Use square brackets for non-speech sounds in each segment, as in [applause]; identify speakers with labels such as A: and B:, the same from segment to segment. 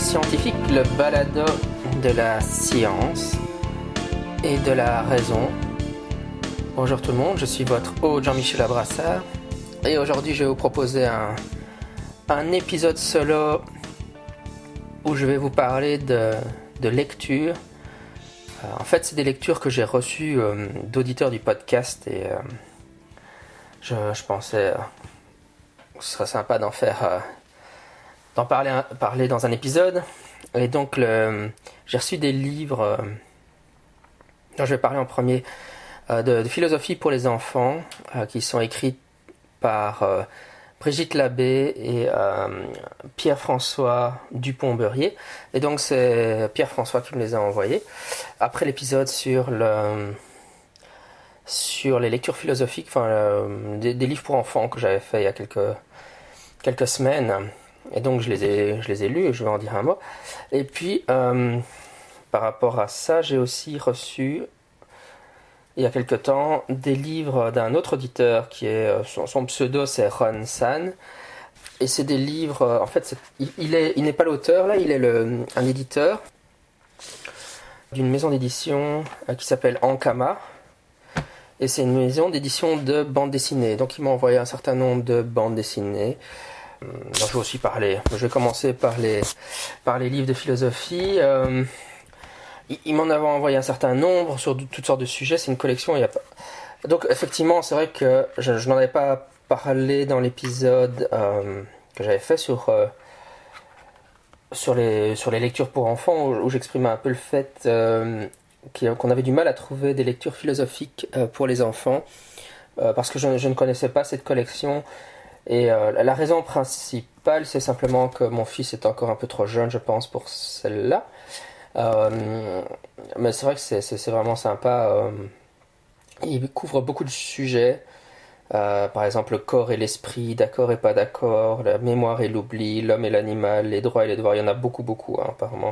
A: Scientifique, le balado de la science et de la raison. Bonjour tout le monde, je suis votre hôte Jean-Michel Abrassard et aujourd'hui je vais vous proposer un, un épisode solo où je vais vous parler de, de lecture. Euh, en fait, c'est des lectures que j'ai reçues euh, d'auditeurs du podcast et euh, je, je, pensais que ce serait sympa d'en faire d'en parler, parler dans un épisode. Et donc, j'ai reçu des livres euh, dont je vais parler en premier euh, de, philosophie pour les enfants euh, qui sont écrits par Brigitte Labbé et Pierre-François Dupont-Beurier. Et donc, c'est Pierre-François qui me les a envoyés. Après l'épisode sur le sur les lectures philosophiques, enfin des, des, livres pour enfants que j'avais fait il y a quelques, quelques semaines. Et donc je les ai, je les ai lus je vais en dire un mot. Et puis, euh, par rapport à ça, j'ai aussi reçu, il y a quelque temps, des livres d'un autre auditeur qui est, euh, son, pseudo c'est Ron San. Et c'est des livres, euh, en fait, il, est, il n'est pas l'auteur là, il est le, un éditeur d'une maison d'édition qui s'appelle Ankama. Et c'est une maison d'édition de bande dessinée. Donc il m'a envoyé un certain nombre de bandes dessinées. Euh, je vais aussi parler. Je vais commencer par les, par les livres de philosophie. Euh, il, m'en avait envoyé un certain nombre sur toutes sortes de sujets. C'est une collection. Donc effectivement, c'est vrai que je, n'en avais pas parlé dans l'épisode euh, que j'avais fait sur, sur, les, sur les lectures pour enfants, où, j'exprimais un peu le fait qu'on avait du mal à trouver des lectures philosophiques pour les enfants, parce que je, je, ne connaissais pas cette collection. Et euh, la raison principale, c'est simplement que mon fils est encore un peu trop jeune, je pense, pour celle-là. Euh, mais c'est vrai que c'est vraiment sympa. Euh, il couvre beaucoup de sujets. par exemple, le corps et l'esprit, d'accord et pas d'accord, la mémoire et l'oubli, l'homme et l'animal, les droits et les devoirs. Il y en a beaucoup, beaucoup, hein, apparemment.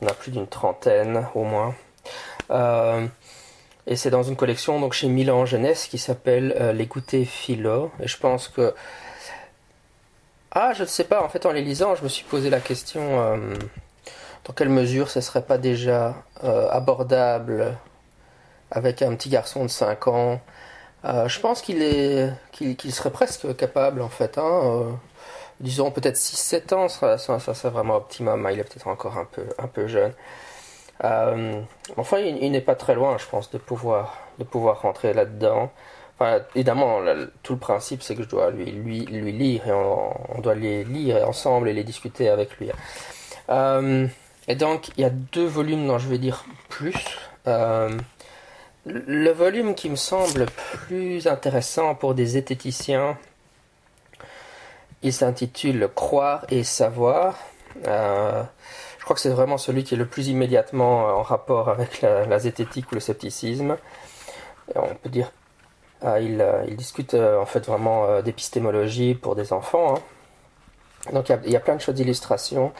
A: Il y en a plus d'une trentaine, au moins. Et c'est dans une collection donc chez Milan Jeunesse qui s'appelle Les goûters philo. Et je pense que ah, je ne sais pas. En fait, en les lisant, je me suis posé la question euh, dans quelle mesure ce serait pas déjà euh, abordable avec un petit garçon de 5 ans. Euh, je pense qu'il est qu'il serait presque capable en fait. Hein, disons peut-être 6-7 ans, ça, ça, vraiment optimum. Il est peut-être encore un peu un peu jeune. Enfin, il, n'est pas très loin, je pense, de pouvoir de pouvoir rentrer là-dedans évidemment, tout le principe, c'est que je dois lui, lui, lui lire et on, doit les lire ensemble et les discuter avec lui. Euh, et donc, il y a deux volumes dont je vais dire plus. Euh, le volume qui me semble plus intéressant pour des zététiciens, il s'intitule Croire et savoir. Euh, je crois que c'est vraiment celui qui est le plus immédiatement en rapport avec la, zététique ou le scepticisme. on peut dire ah, euh, il, discute euh, en fait vraiment euh, d'épistémologie pour des enfants. Hein. Donc il y, a, plein de choses d'illustration.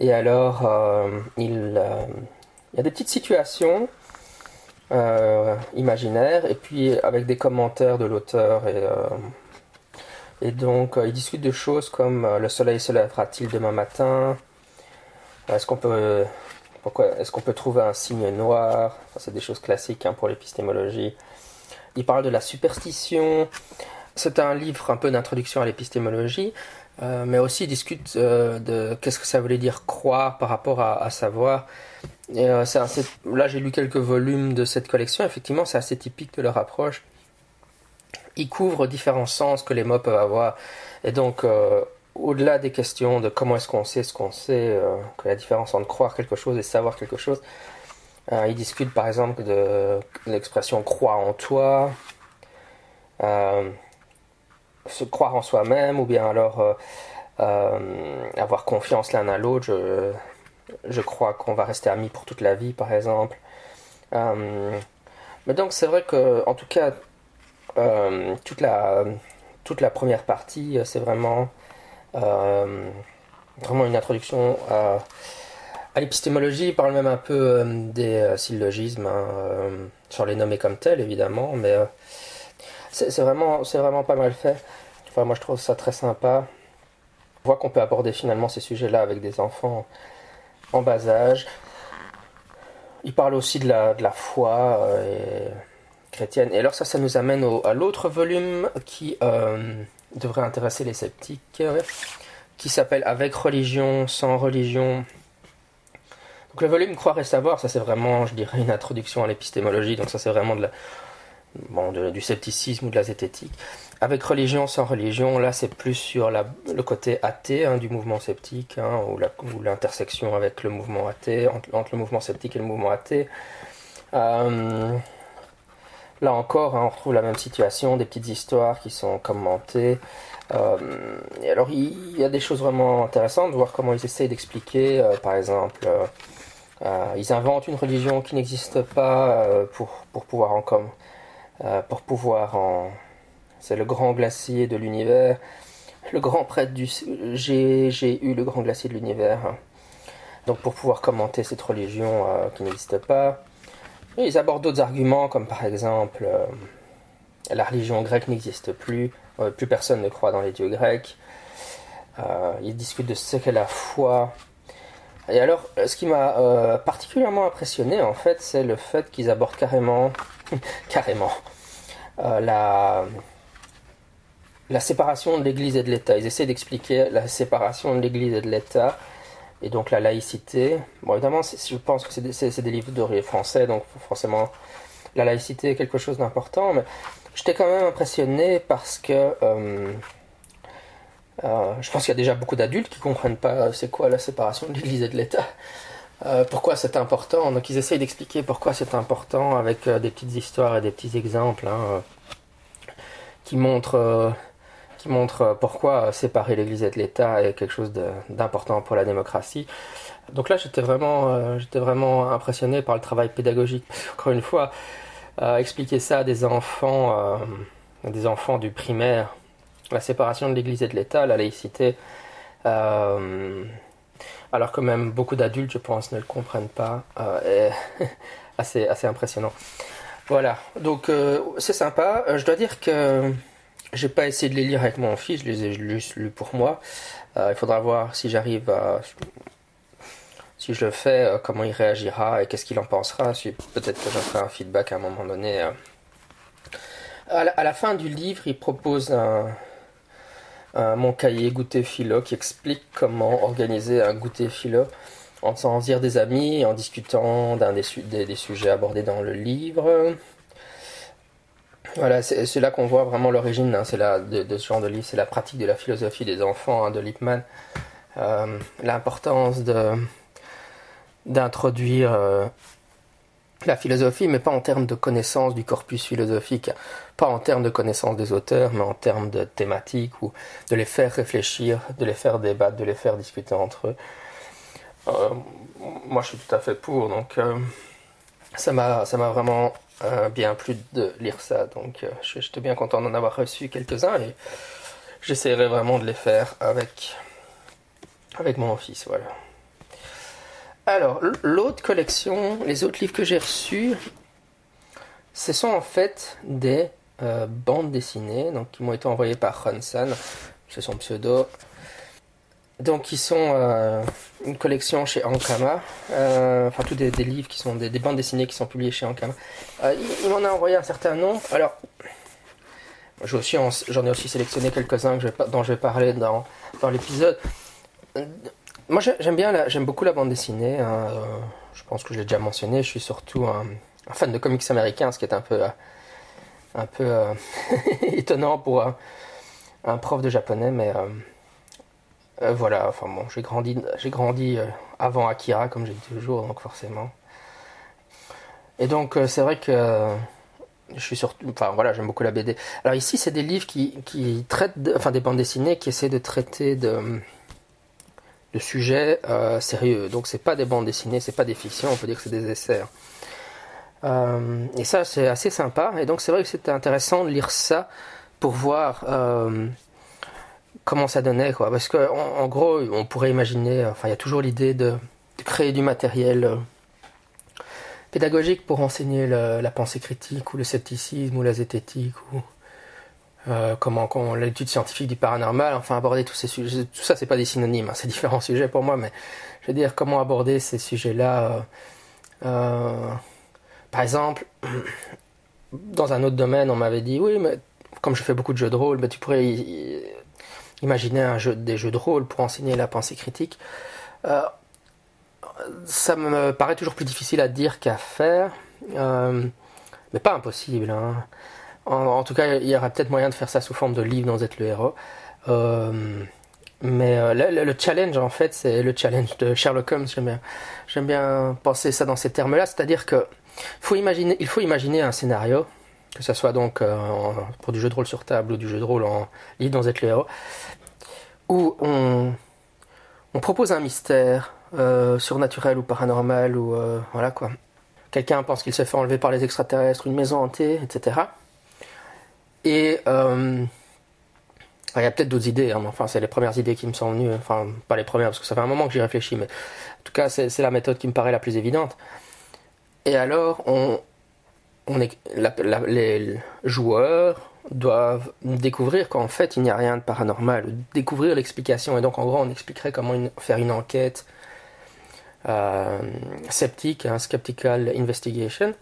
A: Et alors, il, y a des petites situations imaginaires et puis avec des commentaires de l'auteur. Et, et donc, il discute de choses comme le soleil se lèvera-t-il demain matin? Est-ce qu'on peut, est-ce qu'on peut trouver un signe noir? C'est des choses classiques hein, pour l'épistémologie. Il parle de la superstition. C'est un livre un peu d'introduction à l'épistémologie, euh, mais aussi il discute euh, de qu'est-ce que ça voulait dire croire par rapport à, savoir. Euh, là, j'ai lu quelques volumes de cette collection. Effectivement, c'est assez typique de leur approche. Il couvre différents sens que les mots peuvent avoir. Et donc, au-delà des questions de comment est-ce qu'on sait ce qu'on sait, que la différence entre croire quelque chose et savoir quelque chose, euh, il discute par exemple de l'expression croire en toi, euh, se croire en soi-même, ou bien alors euh, avoir confiance l'un à l'autre. Je, je, crois qu'on va rester amis pour toute la vie, par exemple. mais donc c'est vrai que, en tout cas, toute la toute la première partie, c'est vraiment vraiment une introduction à l'épistémologie, il parle même un peu euh, des euh, syllogismes, hein, euh, sur les nommer comme tels évidemment, mais c'est vraiment, vraiment pas mal fait. Enfin, moi je trouve ça très sympa. On voit qu'on peut aborder finalement ces sujets-là avec des enfants en bas âge. Il parle aussi de la, foi euh, chrétienne. Et alors ça, ça nous amène à l'autre volume qui euh, devrait intéresser les sceptiques, qui s'appelle Avec religion, sans religion. Donc le volume Croire et savoir, ça c'est vraiment, je dirais, une introduction à l'épistémologie. Donc ça c'est vraiment de la, bon, du scepticisme ou de la zététique. Avec religion, sans religion, là c'est plus sur la, le côté athée hein, du mouvement sceptique, hein, ou l'intersection avec le mouvement athée, entre, le mouvement sceptique et le mouvement athée. Euh, là encore, hein, on retrouve la même situation, des petites histoires qui sont commentées. Euh, et alors il y, a des choses vraiment intéressantes, voir comment ils essayent d'expliquer, euh, par exemple, ils inventent une religion qui n'existe pas pour, pouvoir en comme euh, pour pouvoir en... C'est le grand glacier de l'univers. Le grand prêtre du... J'ai eu le grand glacier de l'univers. Donc pour pouvoir commenter cette religion euh, qui n'existe pas. Ils abordent d'autres arguments comme par exemple euh, la religion grecque n'existe plus. plus personne ne croit dans les dieux grecs. ils discutent de ce qu'est la foi. Et alors, ce qui m'a particulièrement impressionné, en fait, c'est le fait qu'ils abordent carrément [laughs] carrément. Euh, la, la séparation de l'Église et de l'État. Ils essaient d'expliquer la séparation de l'Église et de l'État, et donc la laïcité. Bon, évidemment, je pense que c'est des, livres de français, donc forcément, la laïcité est quelque chose d'important, mais j'étais quand même impressionné parce que euh, euh, je pense qu'il y a déjà beaucoup d'adultes qui comprennent pas c'est quoi la séparation de l'Église et de l'État. Euh, pourquoi c'est important? Donc ils essayent d'expliquer pourquoi c'est important avec euh, des petites histoires et des petits exemples hein, euh, qui montrent, qui montrent pourquoi séparer l'Église et l'État est quelque chose d'important pour la démocratie. Donc là j'étais vraiment, j'étais vraiment impressionné par le travail pédagogique. [laughs] Encore une fois, expliquer ça à des enfants, des enfants du primaire, la séparation de l'Église et de l'État, la laïcité alors que même beaucoup d'adultes, je pense, ne le comprennent pas. Euh, [laughs] assez, assez impressionnant. Voilà, donc euh, c'est sympa. Euh, je dois dire que j'ai pas essayé de les lire avec mon fils, je les ai juste lus pour moi. il faudra voir si j'arrive à. Si je le fais, comment il réagira et qu'est-ce qu'il en pensera. Peut-être que je ferai un feedback à un moment donné. À la, à la fin du livre, il propose un, mon cahier goûter philo qui explique comment organiser un goûter philo en faisant dire des amis, en discutant d'un des, des, sujets abordés dans le livre. Voilà, c'est là qu'on voit vraiment l'origine hein, de, de, ce genre de livre, c'est la pratique de la philosophie des enfants hein, de Lippmann, euh, l'importance d'introduire euh, la philosophie, mais pas en termes de connaissance du corpus philosophique, pas en termes de connaissance des auteurs, mais en termes de thématiques, ou de les faire réfléchir, de les faire débattre, de les faire discuter entre eux. Euh, moi, je suis tout à fait pour, donc ça m'a vraiment euh, bien plu de lire ça, donc j'étais bien content d'en avoir reçu quelques-uns et j'essaierai vraiment de les faire avec avec mon fils, voilà. Alors, l'autre collection, les autres livres que j'ai reçus, ce sont en fait des euh, bandes dessinées donc, qui m'ont été envoyées par Hansan, c'est son pseudo. Donc, ils sont euh, une collection chez Ankama, euh, enfin, tous des, livres qui sont des, bandes dessinées qui sont publiées chez Ankama. il, m'en a envoyé un certain nombre. Alors, j'en ai aussi sélectionné quelques-uns dont je vais parler dans, dans l'épisode. Moi, j'aime bien, j'aime beaucoup la bande dessinée. Hein, euh, je pense que je l'ai déjà mentionné. Je suis surtout un, fan de comics américains, ce qui est un peu, un peu euh, [laughs] étonnant pour un, prof de japonais, mais euh, voilà. Enfin bon, j'ai grandi, grandi avant Akira, comme j'ai dit toujours, donc forcément. Et donc, c'est vrai que je suis surtout, enfin voilà, j'aime beaucoup la BD. Alors ici, c'est des livres qui, traitent, enfin des bandes dessinées qui essaient de traiter de de sujets euh, sérieux. Donc c'est pas des bandes dessinées, c'est pas des fictions, on peut dire que c'est des essais. Hein. Euh, et ça c'est assez sympa. Et donc c'est vrai que c'était intéressant de lire ça pour voir euh, comment ça donnait quoi. Parce que en, gros on pourrait imaginer, enfin il y a toujours l'idée de, créer du matériel pédagogique pour enseigner la pensée critique ou le scepticisme ou la zététique ou comment l'étude scientifique du paranormal, enfin aborder tous ces sujets, tout ça c'est pas des synonymes, hein, c'est différents [laughs] sujets pour moi, mais je veux dire comment aborder ces sujets-là. par exemple, [clears throat] dans un autre domaine, on m'avait dit oui, mais comme je fais beaucoup de jeux de rôle, tu pourrais imaginer un jeu, des jeux de rôle pour enseigner la pensée critique. Euh, ça me paraît toujours plus difficile à dire qu'à faire, euh, mais pas impossible. Hein. En, tout cas, il y aurait peut-être moyen de faire ça sous forme de livre vous êtes le héros. Euh, mais le, challenge, en fait, c'est le challenge de Sherlock Holmes. J'aime bien, penser ça dans ces termes-là, c'est-à-dire que il faut imaginer un scénario, que ce soit donc pour du jeu de rôle sur table ou du jeu de rôle en êtes le héros, où on, propose un mystère euh, surnaturel ou paranormal ou euh, voilà quoi. Quelqu'un pense qu'il s'est fait enlever par les extraterrestres, une maison hantée, etc. Et euh, il y a peut-être d'autres idées, hein, enfin c'est les premières idées qui me sont venues, enfin pas les premières parce que ça fait un moment que j'y réfléchis, mais en tout cas c'est la méthode qui me paraît la plus évidente. Et alors on, on les joueurs doivent découvrir qu'en fait il n'y a rien de paranormal, découvrir l'explication. Et donc en gros on expliquerait comment faire une enquête euh, sceptique, un skeptical investigation,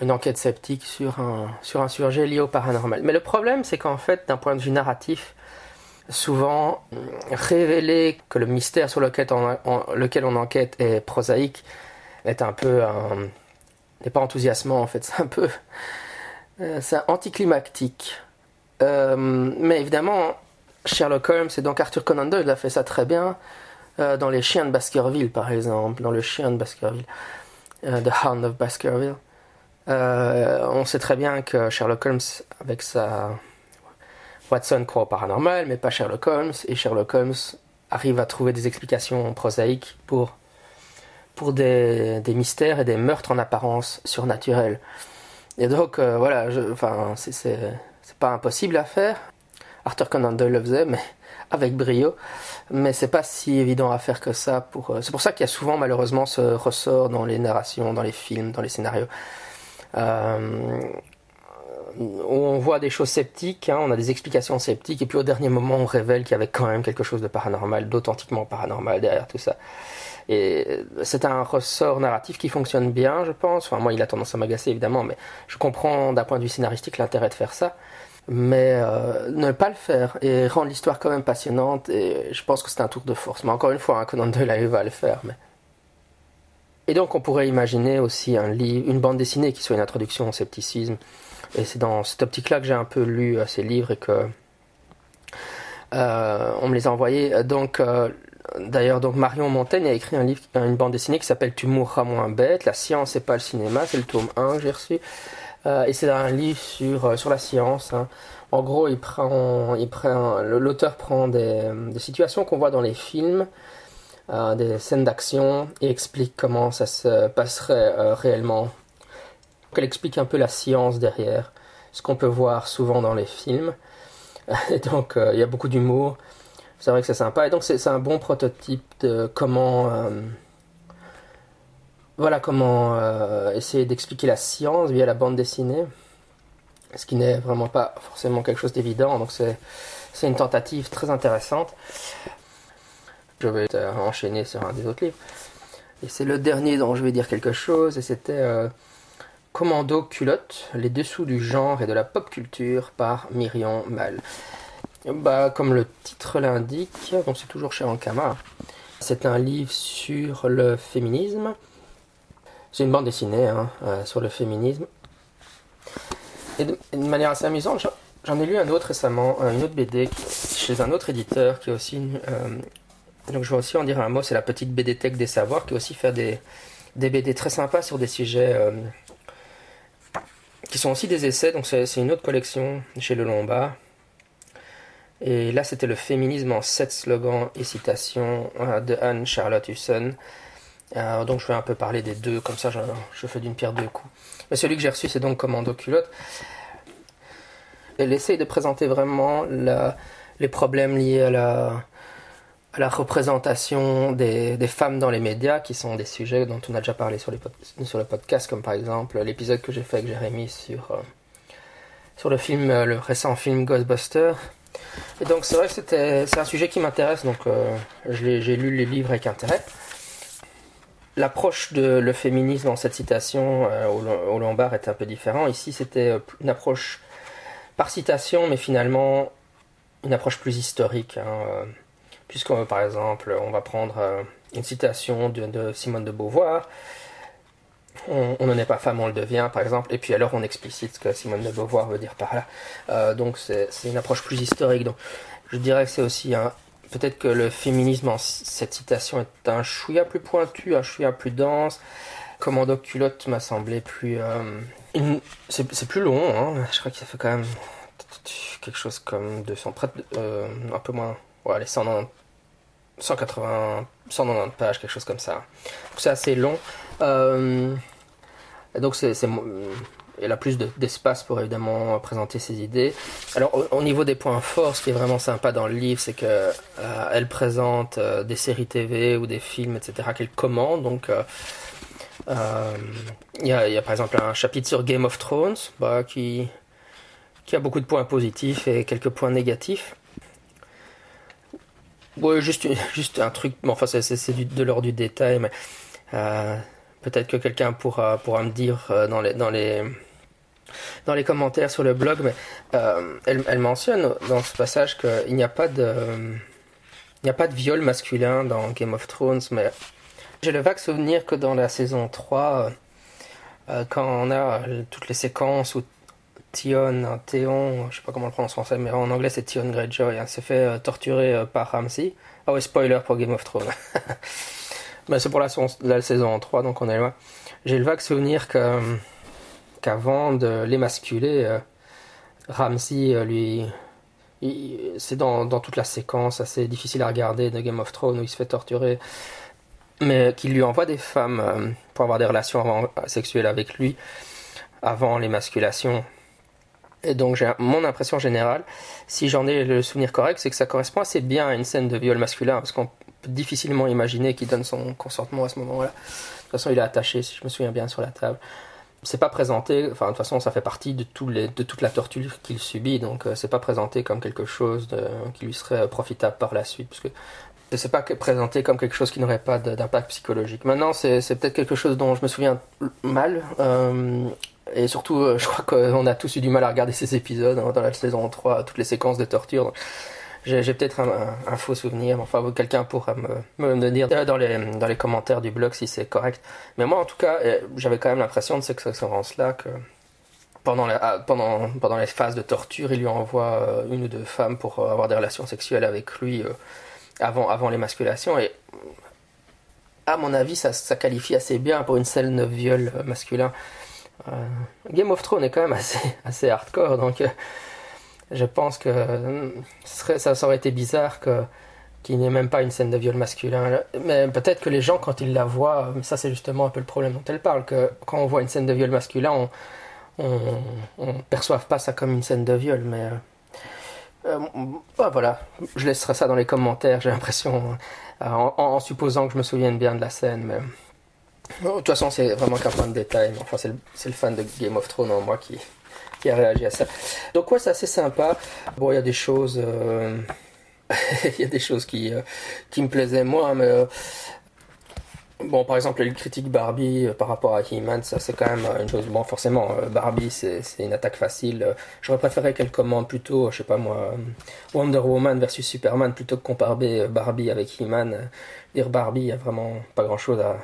A: une enquête sceptique sur un, sur un sujet lié au paranormal. Mais le problème c'est qu'en fait d'un point de vue narratif, souvent révéler que le mystère sur lequel on, lequel on enquête est prosaïque est un peu n'est pas enthousiasmant en fait, [laughs] c'est un peu euh, c'est anticlimactique. Euh, mais évidemment, Sherlock Holmes et donc Arthur Conan Doyle a fait ça très bien euh, dans Les Chiens de Baskerville, par exemple, dans Le Chien de Baskerville, The Hound of Baskerville. on sait très bien que Sherlock Holmes, avec sa Watson croit au paranormal, mais pas Sherlock Holmes, et Sherlock Holmes arrive à trouver des explications prosaïques pour, pour des, des mystères et des meurtres en apparence surnaturels. Et donc, euh, voilà, enfin, c'est pas impossible à faire. Arthur Conan Doyle le faisait, mais [laughs] avec brio. Mais c'est pas si évident à faire que ça. Pour, euh, c'est pour ça qu'il y a souvent, malheureusement, ce ressort dans les narrations, dans les films, dans les scénarios. Euh, on voit des choses sceptiques, hein, on a des explications sceptiques, et puis au dernier moment, on révèle qu'il y avait quand même quelque chose de paranormal, d'authentiquement paranormal derrière tout ça. Et c'est un ressort narratif qui fonctionne bien, je pense. Enfin, moi, il a tendance à m'agacer, évidemment, mais je comprends d'un point de vue scénaristique l'intérêt de faire ça. Mais euh, ne pas le faire et rendre l'histoire quand même passionnante, et je pense que c'est un tour de force. Mais encore une fois, un Conan Doyle arrive à le faire. Mais... Et donc, on pourrait imaginer aussi un livre, une bande dessinée qui soit une introduction au scepticisme. Et c'est dans cette optique-là que j'ai un peu lu euh, ces livres et que euh, on me les a envoyés. Donc, D'ailleurs, donc Marion Montaigne a écrit un livre, une bande dessinée qui s'appelle Tu mourras moins bête. La science et pas le cinéma, c'est le tome 1 que j'ai reçu. Euh, et c'est un livre sur, euh, sur la science. Hein. En gros, il prend, il prend, l'auteur prend des, situations qu'on voit dans les films, euh, des scènes d'action, et explique comment ça se passerait réellement. elle explique un peu la science derrière, ce qu'on peut voir souvent dans les films. [laughs] Et donc, il y a beaucoup d'humour c'est vrai que c'est sympa. Et donc, c'est un bon prototype de comment. Euh, voilà comment euh, essayer d'expliquer la science via la bande dessinée. Ce qui n'est vraiment pas forcément quelque chose d'évident. Donc, c'est une tentative très intéressante. Je vais enchaîner sur un des autres livres. Et c'est le dernier dont je vais dire quelque chose. Et c'était. Euh, Commando culotte, les dessous du genre et de la pop culture par Myriam Mal. Bah, comme le titre l'indique, c'est toujours chez Ankama. C'est un livre sur le féminisme. C'est une bande dessinée hein, euh, sur le féminisme. Et de, manière assez amusante, j'en ai lu un autre récemment, euh, une autre BD chez un autre éditeur qui est aussi. Euh, donc je vais aussi en dire un mot, c'est la petite BD Tech des Savoirs qui aussi fait des, des BD très sympas sur des sujets qui sont aussi des essais. Donc c'est une autre collection chez Le Lombard. Et là, c'était le féminisme en sept slogans et citations euh, de Anne-Charlotte Husson. Euh, donc je vais un peu parler des deux, comme ça je, fais d'une pierre deux coups. Mais celui que j'ai reçu, c'est donc Commando Culotte. Elle essaye de présenter vraiment les problèmes liés à la, représentation des, femmes dans les médias, qui sont des sujets dont on a déjà parlé sur, le podcast, comme par exemple l'épisode que j'ai fait avec Jérémy sur, euh, le film, le récent film Ghostbusters. Et donc c'est vrai que c'est un sujet qui m'intéresse, donc j'ai lu les livres avec intérêt. L'approche de le féminisme dans cette citation au, Lombard est un peu différent. Ici, c'était une approche par citation, mais finalement une approche plus historique. Hein, puisqu'on par exemple, on va prendre une citation de, Simone de Beauvoir. On n'en est pas femme, on le devient, par exemple, et puis alors on explicite ce que Simone de Beauvoir veut dire par là. Euh, donc c'est une approche plus historique. Donc je dirais que c'est aussi un. Peut-être que le féminisme en cette citation est un chouïa plus pointu, un chouïa plus dense. Commando culotte m'a semblé plus. Euh, c'est plus long, hein. je crois que ça fait quand même quelque chose comme 200, près euh, un peu moins. Ouais, les 190 180, 190 pages, quelque chose comme ça. C'est assez long. Euh, donc elle a plus d'espace pour évidemment présenter ses idées. Alors au, niveau des points forts, ce qui est vraiment sympa dans le livre, c'est que euh, présente euh, des séries TV ou des films, etc. qu'elle commande. Donc il y, a, par exemple un chapitre sur Game of Thrones bah, qui a beaucoup de points positifs et quelques points négatifs. Ouais, juste, un truc, enfin c'est de l'ordre du détail, peut-être que quelqu'un pourra, pourra me dire euh, dans, les, dans, les, dans les commentaires sur le blog, mais euh, elle, mentionne dans ce passage qu'il n'y a pas de... Il n'y a pas de viol masculin dans Game of Thrones, mais j'ai le vague souvenir que dans la saison 3, quand on a toutes les séquences où Tion, Théon, je sais pas comment le prononce en français, mais en anglais c'est Tion Greyjoy, hein, s'est fait euh, torturer euh, par Ramsey. Ah ouais, spoiler pour Game of Thrones. [laughs] mais c'est pour la, saison 3, donc on est loin. J'ai le vague souvenir qu'avant de l'émasculer, euh, Ramsey lui. C'est dans, toute la séquence assez difficile à regarder de Game of Thrones où il se fait torturer, mais qu'il lui envoie des femmes pour avoir des relations sexuelles avec lui avant l'émasculation et donc j'ai mon impression générale, si j'en ai le souvenir correct, c'est que ça correspond assez bien à une scène de viol masculin, parce qu'on difficilement imaginer qu'il donne son consentement à ce moment-là. De toute façon, il est attaché, si je me souviens bien, sur la table. C'est pas présenté, enfin de toute façon, ça fait partie de, les, de toute la torture qu'il subit, donc euh, c'est pas présenté comme quelque chose qui lui serait profitable par la suite, parce que c'est pas présenté comme quelque chose qui n'aurait pas d'impact psychologique. Maintenant, c'est peut-être quelque chose dont je me souviens mal. Euh, et surtout, euh, je crois qu'on a tous eu du mal à regarder ces épisodes hein, dans la saison 3, toutes les séquences de torture. J'ai peut-être un, faux souvenir, enfin quelqu'un pourra me, me, dire dans les, dans les commentaires du blog si c'est correct. Mais moi en tout cas, euh, j'avais quand même l'impression de cette séquence-là que pendant, la, ah, pendant, pendant les phases de torture, il lui envoie euh, une ou deux femmes pour avoir des relations sexuelles avec lui avant, avant l'émasculation. Et à mon avis, ça, ça qualifie assez bien pour une scène de viol masculin. Euh, Game of Thrones est quand même assez, [laughs] assez hardcore, donc euh, je pense que euh, ça, aurait été bizarre qu'il n'y ait même pas une scène de viol masculin. Mais peut-être que les gens, quand ils la voient, ça c'est justement un peu le problème dont elle parle, que quand on voit une scène de viol masculin, on ne perçoive pas ça comme une scène de viol, mais bah, voilà, je laisserai ça dans les commentaires, j'ai l'impression, en, supposant que je me souvienne bien de la scène, mais de toute façon, c'est vraiment qu'un point de détail. Enfin, c'est le, fan de Game of Thrones en moi qui, qui a réagi à ça. Donc, ouais, c'est assez sympa. Bon, il y a des choses. Euh, [laughs] il y a des choses qui, euh, qui me plaisaient moins, mais. Euh, bon, par exemple, il critique Barbie par rapport à He-Man, ça c'est quand même une chose. Bon, forcément, Barbie c'est une attaque facile. J'aurais préféré qu'elle commande plutôt, je sais pas moi, Wonder Woman versus Superman plutôt que comparer Barbie avec He-Man. Dire Barbie, il y a vraiment pas grand chose à,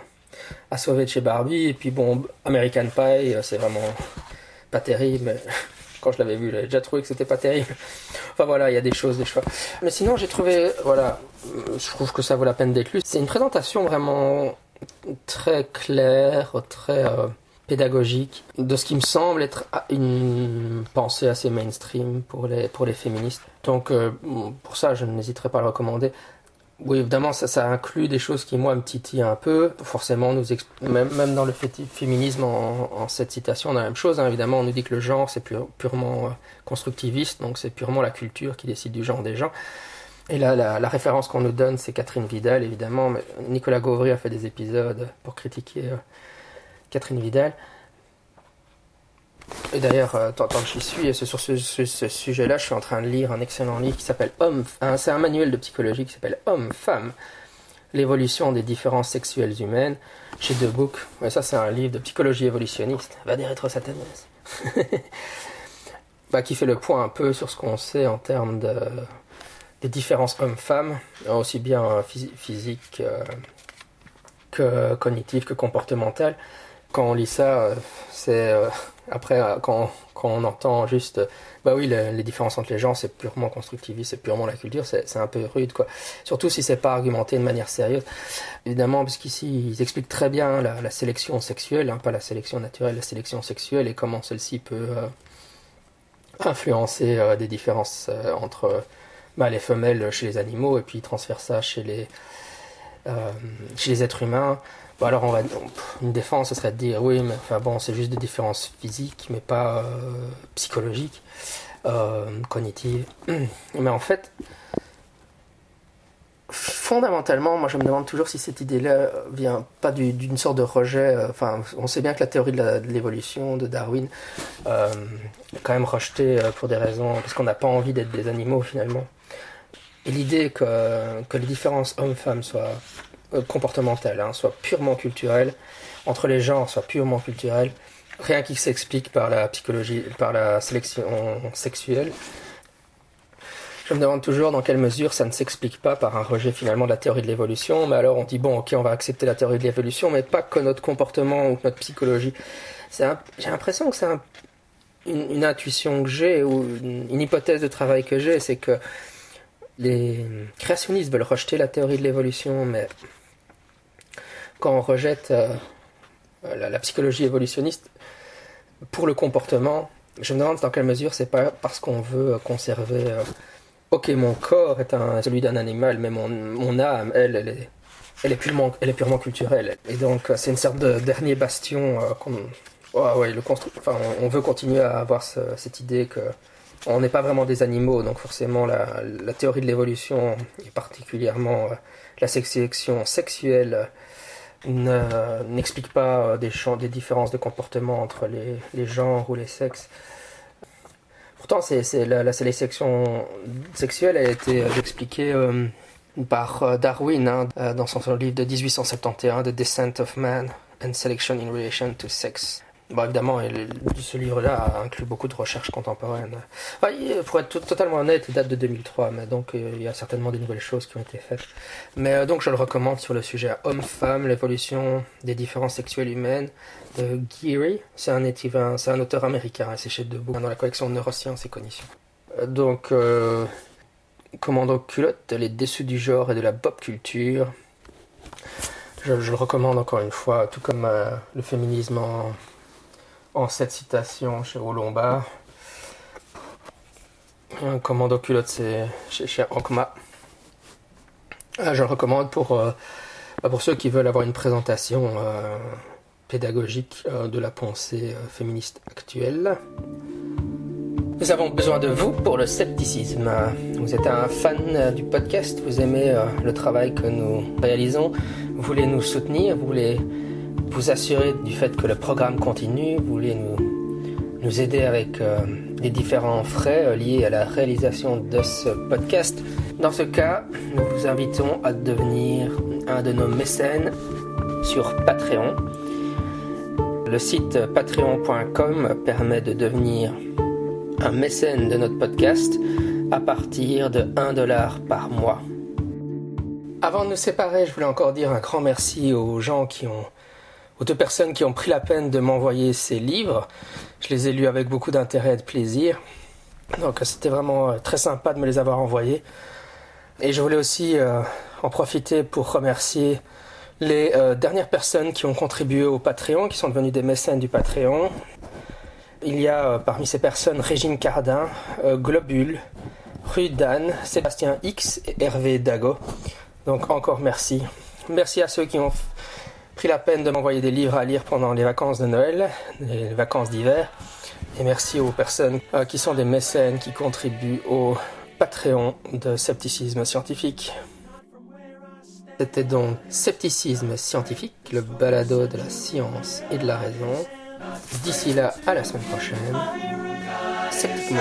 A: à sauver de chez Barbie. Et puis bon, American Pie, c'est vraiment pas terrible. [laughs] Quand je l'avais vu, j'avais déjà trouvé que c'était pas terrible. Enfin voilà, il y a des choses, des choix. Mais sinon, j'ai trouvé, voilà, je trouve que ça vaut la peine d'être lu. C'est une présentation vraiment très claire, très euh, pédagogique de ce qui me semble être une pensée assez mainstream pour les, pour les féministes. Donc euh, pour ça, je n'hésiterai pas à le recommander. Oui, évidemment, ça, ça inclut des choses qui, moi, me titillent un peu. Forcément, nous même, dans le féminisme, en, cette citation, on a la même chose. Hein. Évidemment, on nous dit que le genre, c'est purement euh, constructiviste, donc c'est purement la culture qui décide du genre des gens. Et là, la, référence qu'on nous donne, c'est Catherine Vidal, évidemment. Mais Nicolas Gauvry a fait des épisodes pour critiquer euh, Catherine Vidal. Et d'ailleurs, euh, tant, que j'y suis, sur ce, sujet-là, je suis en train de lire un excellent livre qui s'appelle Homme. C'est un manuel de psychologie qui s'appelle Homme, Femme, l'évolution des différences sexuelles humaines chez De Book. Et ça, c'est un livre de psychologie évolutionniste. Va des [laughs] rétro bah, qui fait le point un peu sur ce qu'on sait en termes de, des différences hommes-femmes, aussi bien physiques euh, que cognitives que comportementales. Quand on lit ça, euh, c'est euh, après quand, quand, on entend juste bah oui les, différences entre les gens c'est purement constructiviste, c'est purement la culture, c'est un peu rude quoi. Surtout si c'est pas argumenté de manière sérieuse. Évidemment parce qu'ici ils expliquent très bien la, sélection sexuelle, hein, pas la sélection naturelle, la sélection sexuelle et comment celle-ci peut influencer des différences entre mâles et femelles chez les animaux et puis transfère ça chez les, euh, chez les êtres humains. Bon, alors on va, une défense, ce serait de dire oui, mais enfin bon, c'est juste des différences physiques, mais pas euh, psychologiques, euh, cognitives. [clears throat] Mais en fait, fondamentalement, moi je me demande toujours si cette idée-là vient pas d'une sorte de rejet. Enfin, on sait bien que la théorie de l'évolution de, Darwin est quand même rejetée pour des raisons, parce qu'on n'a pas envie d'être des animaux finalement. Et l'idée que, que, les différences hommes-femmes soient euh, comportementales, hein, soient purement culturelles, entre les genres soient purement culturelles, rien qui s'explique par la psychologie, par la sélection sexuelle. Je me demande toujours dans quelle mesure ça ne s'explique pas par un rejet finalement de la théorie de l'évolution. Mais alors on dit bon, ok, on va accepter la théorie de l'évolution, mais pas que notre comportement ou notre psychologie. J'ai l'impression que c'est une, une, intuition que j'ai ou une hypothèse de travail que j'ai, c'est que les créationnistes veulent rejeter la théorie de l'évolution, mais quand on rejette euh, la, psychologie évolutionniste pour le comportement, je me demande dans quelle mesure c'est pas parce qu'on veut conserver. Euh, ok, mon corps est un, celui d'un animal, mais mon, âme, elle, elle est, purement, culturelle. Et donc, c'est une sorte de dernier bastion euh, qu'on. ouais, le enfin, on, veut continuer à avoir cette idée que on n'est pas vraiment des animaux, donc forcément la, théorie de l'évolution, et particulièrement euh, la sélection sexuelle, n'explique pas euh, des, différences de comportement entre les, genres ou les sexes. Pourtant, c'est, la, sélection sexuelle a été euh, expliquée par Darwin hein, dans son livre de 1871, The Descent of Man and Selection in Relation to Sex. Bon, évidemment, ce livre-là inclut beaucoup de recherches contemporaines. pour être totalement honnête, il date de 2003, mais donc euh, il y a certainement des nouvelles choses qui ont été faites. Mais euh, donc je le recommande sur le sujet homme-femme, l'évolution des différences sexuelles humaines de Geary. C'est un écrivain, un auteur américain, c'est chez Debout, dans la collection Neurosciences et Cognition. Euh, donc, Commando culotte, les dessous du genre et de la pop culture? Je, je, le recommande encore une fois, tout comme le féminisme en en cette citation chez Lombard. Un commando culotte, c'est chez, chez Ankma. Ah, je le recommande pour, euh, bah, pour ceux qui veulent avoir une présentation euh, pédagogique euh, de la pensée féministe actuelle. Nous avons besoin de vous pour le scepticisme. Vous êtes un fan du podcast, vous aimez le travail que nous réalisons, vous voulez nous soutenir, vous voulez vous assurer du fait que le programme continue, vous voulez nous, nous aider avec euh, les différents frais euh, liés à la réalisation de ce podcast. Dans ce cas, nous vous invitons à devenir un de nos mécènes sur Patreon. Le site patreon.com permet de devenir un mécène de notre podcast à partir de 1 dollar par mois. Avant de nous séparer, je voulais encore dire un grand merci aux gens qui ont aux deux personnes qui ont pris la peine de m'envoyer ces livres. Je les ai lus avec beaucoup d'intérêt et de plaisir. Donc c'était vraiment euh, très sympa de me les avoir envoyés. Et je voulais aussi euh, en profiter pour remercier les euh, dernières personnes qui ont contribué au Patreon, qui sont devenues des mécènes du Patreon. Il y a parmi ces personnes Régine Cardin, Globule, Rudan, Sébastien X et Hervé Dago. Donc encore merci. Merci à ceux qui ont pris la peine de m'envoyer des livres à lire pendant les vacances de Noël, les vacances d'hiver. Et merci aux personnes euh, qui sont des mécènes qui contribuent au Patreon de Scepticisme Scientifique. C'était donc Scepticisme Scientifique, le balado de la science et de la raison. D'ici là, à la semaine prochaine. Sceptiquement.